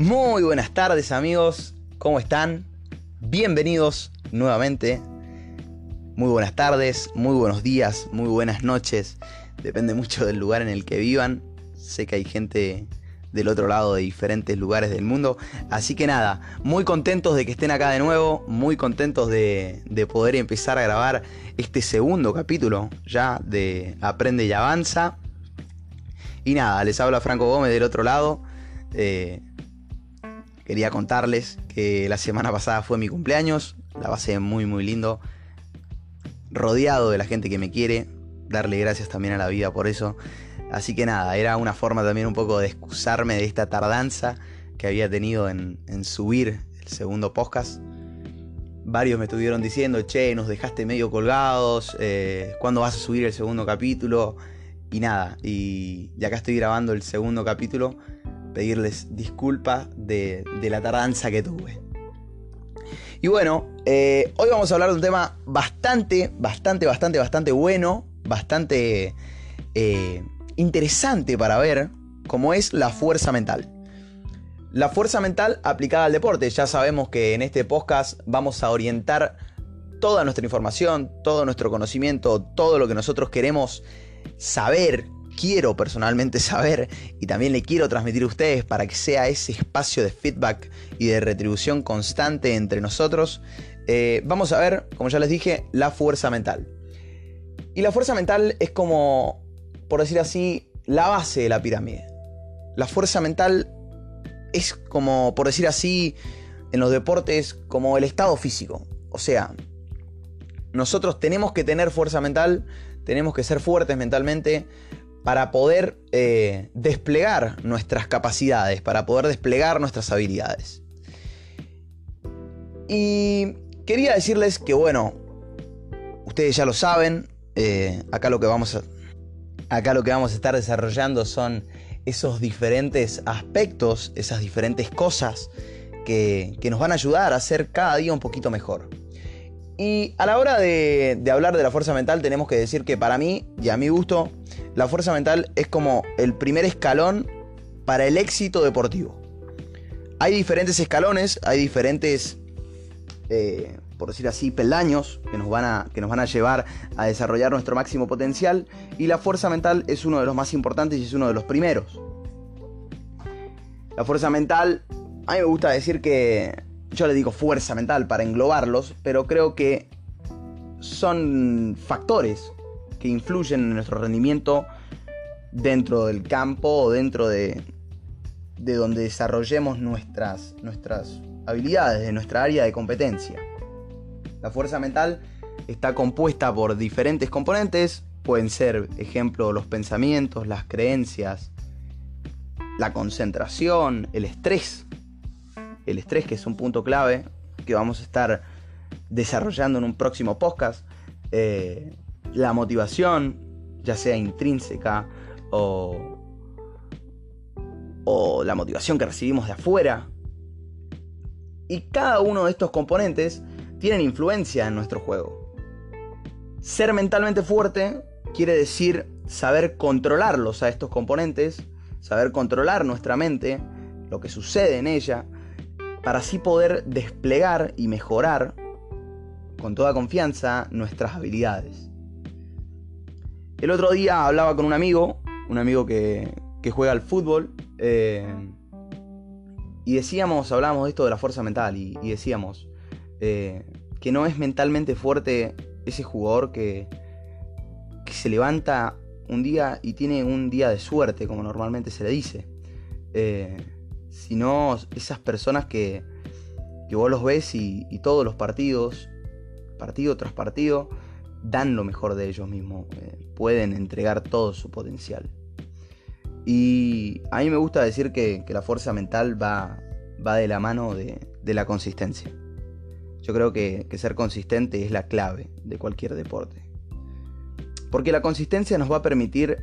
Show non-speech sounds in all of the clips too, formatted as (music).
Muy buenas tardes amigos, ¿cómo están? Bienvenidos nuevamente. Muy buenas tardes, muy buenos días, muy buenas noches. Depende mucho del lugar en el que vivan. Sé que hay gente del otro lado de diferentes lugares del mundo. Así que nada, muy contentos de que estén acá de nuevo, muy contentos de, poder empezar a grabar este segundo capítulo ya de Aprende y Avanza. Y nada, les habla Franco Gómez del otro lado. Eh, quería contarles que la semana pasada fue mi cumpleaños, la pasé muy muy lindo, rodeado de la gente que me quiere, darle gracias también a la vida por eso. Así que nada, era una forma también un poco de excusarme de esta tardanza que había tenido en, subir el segundo podcast. Varios me estuvieron diciendo, che, nos dejaste medio colgados, eh, ¿cuándo vas a subir el segundo capítulo? Y nada, y ya acá estoy grabando el segundo capítulo, pedirles disculpas de, la tardanza que tuve. Y bueno, eh, hoy vamos a hablar de un tema bastante, bastante, bastante, bastante bueno, bastante eh, interesante para ver cómo es la fuerza mental. La fuerza mental aplicada al deporte. Ya sabemos que en este podcast vamos a orientar toda nuestra información, todo nuestro conocimiento, todo lo que nosotros queremos saber, quiero personalmente (laughs) saber y también le quiero transmitir a ustedes para que sea ese espacio de feedback y de retribución constante entre nosotros. Eh, vamos a ver, como ya les dije, la fuerza mental. Y la fuerza mental es como por decir así, la base de la pirámide. La fuerza mental es como, por decir así, en los deportes, como el estado físico. O sea, nosotros tenemos que tener fuerza mental, tenemos que ser fuertes mentalmente para poder eh, desplegar nuestras capacidades, para poder desplegar nuestras habilidades. Y quería decirles que, bueno, ustedes ya lo saben, eh, acá lo que vamos a, Acá lo que vamos a estar desarrollando son esos diferentes aspectos, esas diferentes cosas que, nos van a ayudar a ser cada día un poquito mejor. Y a la hora de, hablar de la fuerza mental tenemos que decir que para mí y a mi gusto, la fuerza mental es como el primer escalón para el éxito deportivo. Hay diferentes escalones, hay diferentes eh, por decir así, peldaños que nos, van a, que nos van a llevar a desarrollar nuestro máximo potencial y la fuerza mental es uno de los más importantes y es uno de los primeros. La fuerza mental, a mí me gusta decir que yo le digo fuerza mental para englobarlos, pero creo que son factores que influyen en nuestro rendimiento dentro del campo o dentro de, de donde desarrollemos nuestras, nuestras habilidades, de nuestra área de competencia. La fuerza mental está compuesta por diferentes componentes, pueden ser, ejemplo, los pensamientos, las creencias, la concentración, el estrés. El estrés que es un punto clave que vamos a estar desarrollando en un próximo podcast. Eh, la motivación, ya sea intrínseca o, o la motivación que recibimos de afuera. Y cada uno de estos componentes tienen influencia en nuestro juego. Ser mentalmente fuerte quiere decir saber controlarlos a estos componentes, saber controlar nuestra mente, lo que sucede en ella, para así poder desplegar y mejorar con toda confianza nuestras habilidades. El otro día hablaba con un amigo, un amigo que, juega al fútbol, eh, y decíamos, hablábamos de esto de la fuerza mental, y decíamos, eh, que no es mentalmente fuerte ese jugador que, se levanta un día y tiene un día de suerte, como normalmente se le dice. Eh, sino esas personas que, que vos los ves y, todos los partidos, partido tras partido, dan lo mejor de ellos mismos, eh, pueden entregar todo su potencial. Y a mí me gusta decir que, la fuerza mental va, va de la mano de la consistencia. Yo creo que, ser consistente es la clave de cualquier deporte. Porque la consistencia nos va a permitir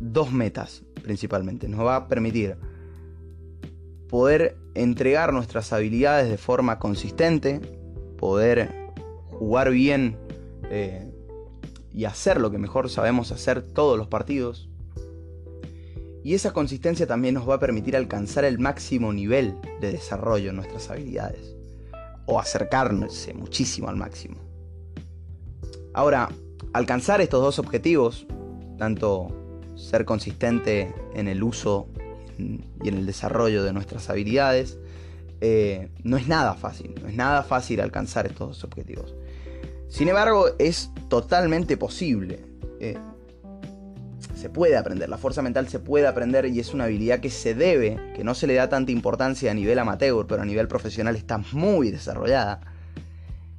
dos metas principalmente. Nos va a permitir poder entregar nuestras habilidades de forma consistente, poder jugar bien eh, y hacer lo que mejor sabemos hacer todos los partidos. Y esa consistencia también nos va a permitir alcanzar el máximo nivel de desarrollo en nuestras habilidades. O acercarnos muchísimo al máximo. Ahora, alcanzar estos dos objetivos, tanto ser consistente en el uso y en el desarrollo de nuestras habilidades, eh, no es nada fácil, no es nada fácil alcanzar estos objetivos. Sin embargo, es totalmente posible. Eh, se puede aprender, la fuerza mental se puede aprender y es una habilidad que se debe, que no se le da tanta importancia a nivel amateur, pero a nivel profesional está muy desarrollada.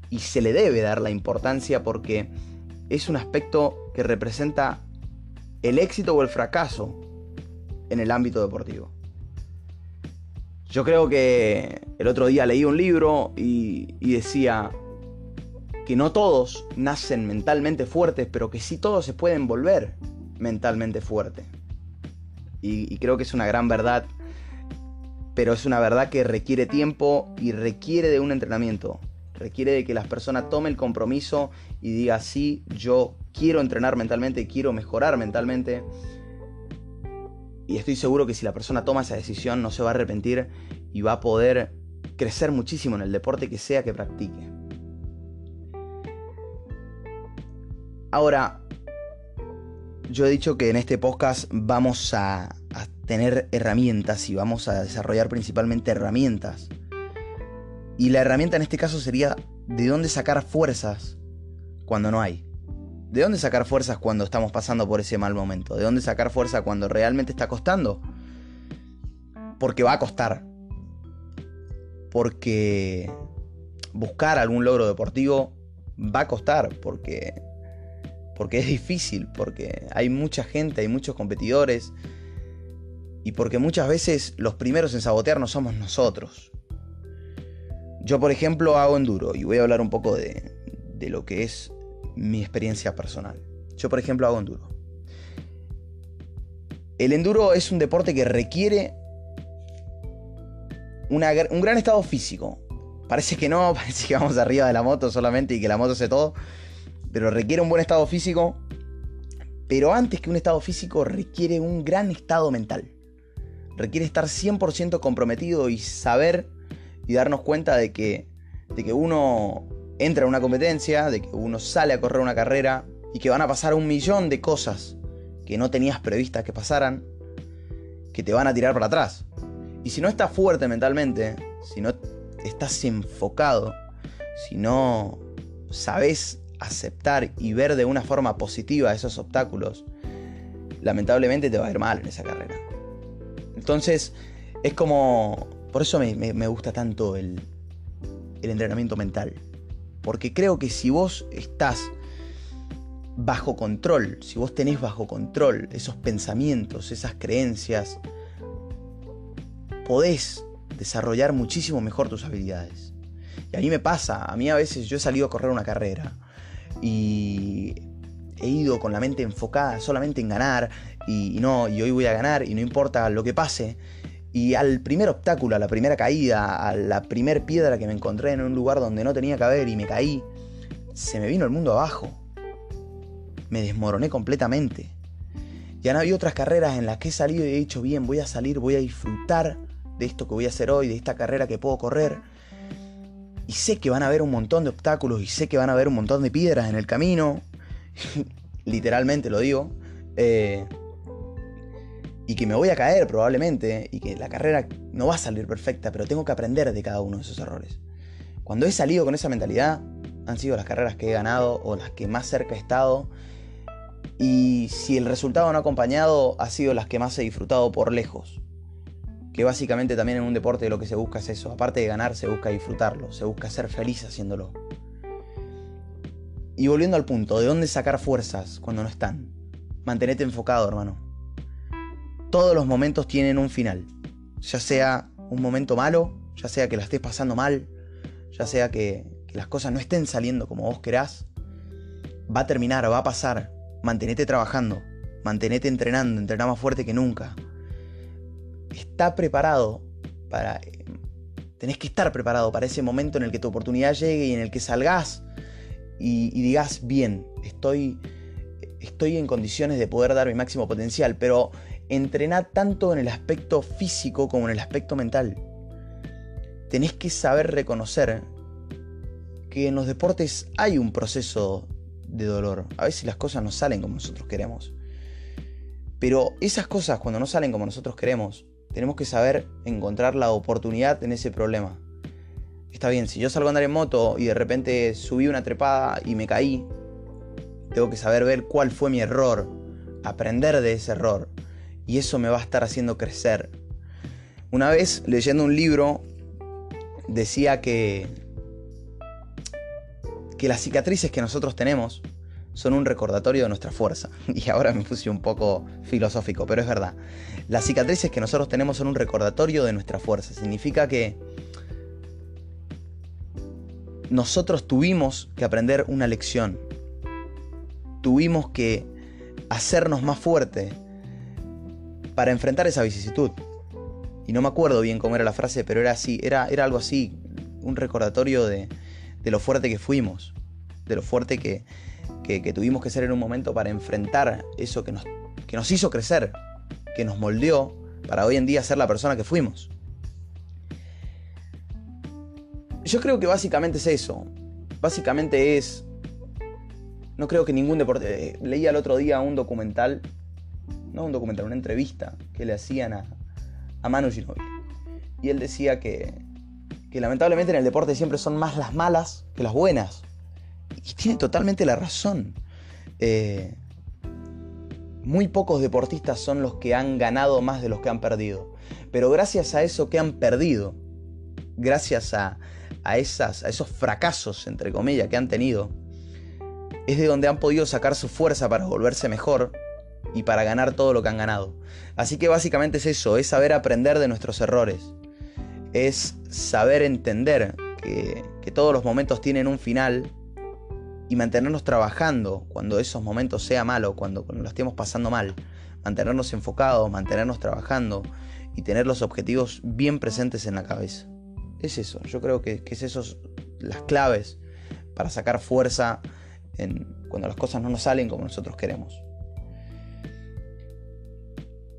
Y se le debe dar la importancia porque es un aspecto que representa el éxito o el fracaso en el ámbito deportivo. Yo creo que el otro día leí un libro y, decía que no todos nacen mentalmente fuertes, pero que sí todos se pueden volver mentalmente fuertes. Y, creo que es una gran verdad, pero es una verdad que requiere tiempo y requiere de un entrenamiento. Requiere de que las personas tomen el compromiso y diga, sí, yo quiero entrenar mentalmente, quiero mejorar mentalmente y estoy seguro que si la persona toma esa decisión no se va a arrepentir y va a poder crecer muchísimo en el deporte que sea que practique. Ahora, yo he dicho que en este podcast vamos a, a, tener herramientas y vamos a desarrollar principalmente herramientas. Y la herramienta en este caso sería de dónde sacar fuerzas cuando no hay. ¿De dónde sacar fuerzas cuando estamos pasando por ese mal momento? ¿De dónde sacar fuerza cuando realmente está costando? Porque va a costar. Porque buscar algún logro deportivo va a costar. Porque, porque es difícil. Porque hay mucha gente, hay muchos competidores. Y porque muchas veces los primeros en sabotearnos somos nosotros. Yo, por ejemplo, hago enduro. Y voy a hablar un poco de, de lo que es mi experiencia personal. Yo, por ejemplo, hago enduro. El enduro es un deporte que requiere un gran estado físico. Parece que no, (laughs) parece que vamos arriba de la moto solamente y que la moto hace todo. Pero requiere un buen estado físico. Pero antes que un estado físico requiere un gran estado mental. Requiere estar 100% comprometido y saber y darnos cuenta de que, de que uno entra en una competencia, de que uno sale a correr una carrera y que van a pasar un millón de cosas que no tenías previstas que pasaran, que te van a tirar para atrás. Y si no estás fuerte mentalmente, si no estás enfocado, si no sabes aceptar y ver de una forma positiva esos obstáculos, lamentablemente te va a ir mal en esa carrera. Entonces, es como... Por eso me, gusta tanto el, el entrenamiento mental. Porque creo que si vos estás bajo control, si vos tenés bajo control esos pensamientos, esas creencias, podés desarrollar muchísimo mejor tus habilidades. Y a mí me pasa, a mí a veces yo he salido a correr una carrera y he ido con la mente enfocada solamente en ganar y, no, y hoy voy a ganar y no importa lo que pase. Y al primer obstáculo, a la primera caída, a la primer piedra que me encontré en un lugar donde no tenía que haber y me caí, se me vino el mundo abajo. Me desmoroné completamente. Ya no había otras carreras en las que he salido y he dicho, bien, voy a salir, voy a disfrutar de esto que voy a hacer hoy, de esta carrera que puedo correr. Y sé que van a haber un montón de obstáculos y sé que van a haber un montón de piedras en el camino. (laughs) Literalmente lo digo. Eh, y que me voy a caer probablemente y que la carrera no va a salir perfecta, pero tengo que aprender de cada uno de esos errores. Cuando he salido con esa mentalidad, han sido las carreras que he ganado o las que más cerca he estado. Y si el resultado no ha acompañado, ha sido las que más he disfrutado por lejos. Que básicamente también en un deporte lo que se busca es eso. Aparte de ganar, se busca disfrutarlo, se busca ser feliz haciéndolo. Y volviendo al punto, ¿de dónde sacar fuerzas cuando no están? Mantenete enfocado, hermano todos los momentos tienen un final. Ya sea un momento malo, ya sea que la estés pasando mal, ya sea que, las cosas no estén saliendo como vos querás, va a terminar, va a pasar. Mantenete trabajando, mantenete entrenando, entrená más fuerte que nunca. Está preparado para... Tenés que estar preparado para ese momento en el que tu oportunidad llegue y en el que salgas y, y digas, bien, estoy, estoy en condiciones de poder dar mi máximo potencial, pero entrenad tanto en el aspecto físico como en el aspecto mental. Tenés que saber reconocer que en los deportes hay un proceso de dolor. A veces las cosas no salen como nosotros queremos. Pero esas cosas cuando no salen como nosotros queremos, tenemos que saber encontrar la oportunidad en ese problema. Está bien, si yo salgo a andar en moto y de repente subí una trepada y me caí, tengo que saber ver cuál fue mi error, aprender de ese error. Y eso me va a estar haciendo crecer. Una vez, leyendo un libro, decía que, que las cicatrices que nosotros tenemos son un recordatorio de nuestra fuerza. (laughs) Y ahora me puse un poco filosófico, pero es verdad. Las cicatrices que nosotros tenemos son un recordatorio de nuestra fuerza. Significa que nosotros tuvimos que aprender una lección. Tuvimos que hacernos más fuerte para enfrentar esa vicisitud. Y no me acuerdo bien cómo era la frase, pero era así, era, era algo así, un recordatorio de, de lo fuerte que fuimos, de lo fuerte que, que, tuvimos que ser en un momento para enfrentar eso que nos, que nos hizo crecer, que nos moldeó para hoy en día ser la persona que fuimos. Yo creo que básicamente es eso. Básicamente es... No creo que ningún deporte... Eh, leía el otro día un documental, no un documental, una entrevista que le hacían a, a Manu Ginóbili. Y él decía que, que lamentablemente en el deporte siempre son más las malas que las buenas. Y tiene totalmente la razón. Eh, muy pocos deportistas son los que han ganado más de los que han perdido. Pero gracias a eso que han perdido, gracias a, esas, a esos fracasos, entre comillas, que han tenido, es de donde han podido sacar su fuerza para volverse mejor y para ganar todo lo que han ganado. Así que básicamente es eso, es saber aprender de nuestros errores. Es saber entender que, que todos los momentos tienen un final y mantenernos trabajando cuando esos momentos sea malo, cuando, cuando lo estemos pasando mal. Mantenernos enfocados, mantenernos trabajando y tener los objetivos bien presentes en la cabeza. Es eso, yo creo que, es eso las claves para sacar fuerza cuando las cosas no nos salen como nosotros queremos.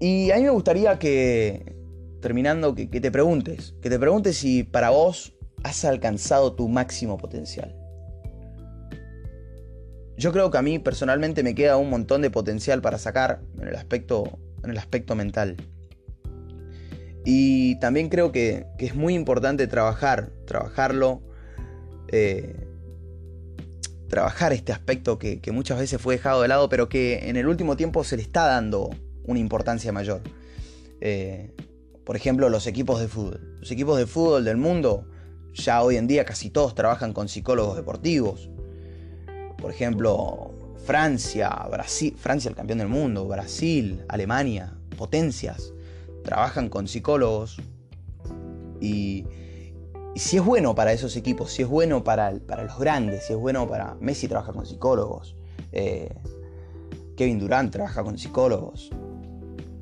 Y a mí me gustaría que, terminando, que te preguntes, que te preguntes si para vos has alcanzado tu máximo potencial. Yo creo que a mí personalmente me queda un montón de potencial para sacar en el aspecto, en el aspecto mental. Y también creo que, es muy importante trabajar, trabajarlo, eh, trabajar este aspecto que, muchas veces fue dejado de lado, pero que en el último tiempo se le está dando una importancia mayor. Eh, por ejemplo, los equipos de fútbol. Los equipos de fútbol del mundo, ya hoy en día casi todos trabajan con psicólogos deportivos. Por ejemplo, Francia, Brasil, Francia el campeón del mundo, Brasil, Alemania, potencias, trabajan con psicólogos. Y, si es bueno para esos equipos, si es bueno para, para, los grandes, si es bueno para... Messi trabaja con psicólogos, eh, Kevin Durant trabaja con psicólogos.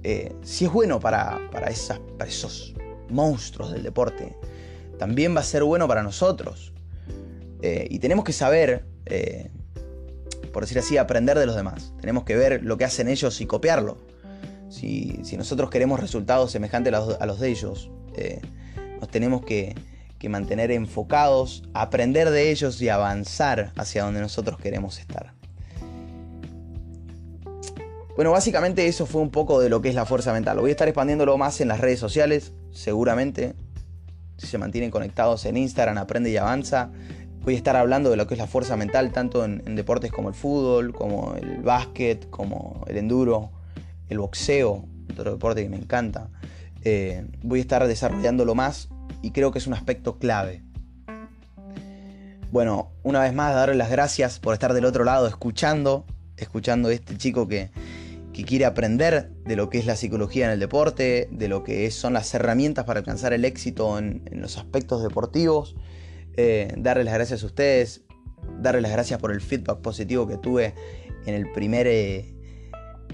Eh, si es bueno para, para, esas, para esos monstruos del deporte, también va a ser bueno para nosotros. Eh, y tenemos que saber por decir así, aprender de los demás. Tenemos que ver lo que hacen ellos y copiarlo. Si, nosotros queremos resultados semejantes a los, de ellos, eh, nos tenemos que, mantener enfocados, aprender de ellos y avanzar hacia donde nosotros queremos estar. Bueno, básicamente eso fue un poco de lo que es la fuerza mental. Voy a estar expandiéndolo más en las redes sociales, seguramente. Si se mantienen conectados en Instagram, aprende y avanza. Voy a estar hablando de lo que es la fuerza mental, tanto en, deportes como el fútbol, como el básquet, como el enduro, el boxeo, otro deporte que me encanta. Eh, voy a estar desarrollándolo más y creo que es un aspecto clave. Bueno, una vez más, darle las gracias por estar del otro lado escuchando, escuchando a este chico que, quiere aprender de lo que es la psicología en el deporte, de lo que son las herramientas para alcanzar el éxito en los aspectos deportivos. Eh, darles las gracias a ustedes, darles las gracias por el feedback positivo que tuve en el primer, eh,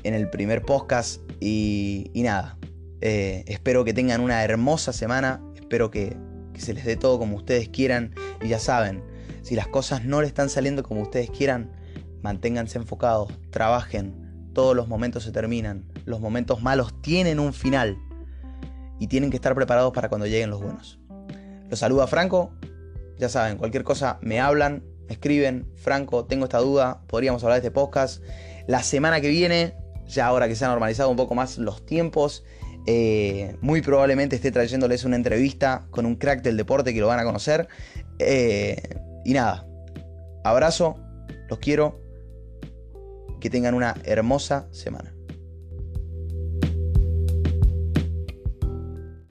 en el primer podcast. Y, nada, eh, espero que tengan una hermosa semana, espero que, que se les dé todo como ustedes quieran. Y ya saben, si las cosas no le están saliendo como ustedes quieran, manténganse enfocados, trabajen, todos los momentos se terminan. Los momentos malos tienen un final. Y tienen que estar preparados para cuando lleguen los buenos. Los saluda Franco. Ya saben, cualquier cosa me hablan, me escriben. Franco, tengo esta duda. Podríamos hablar de este podcast. La semana que viene, ya ahora que se han normalizado un poco más los tiempos, eh, muy probablemente esté trayéndoles una entrevista con un crack del deporte que lo van a conocer. Eh, y nada, abrazo, los quiero, que tengan una hermosa semana.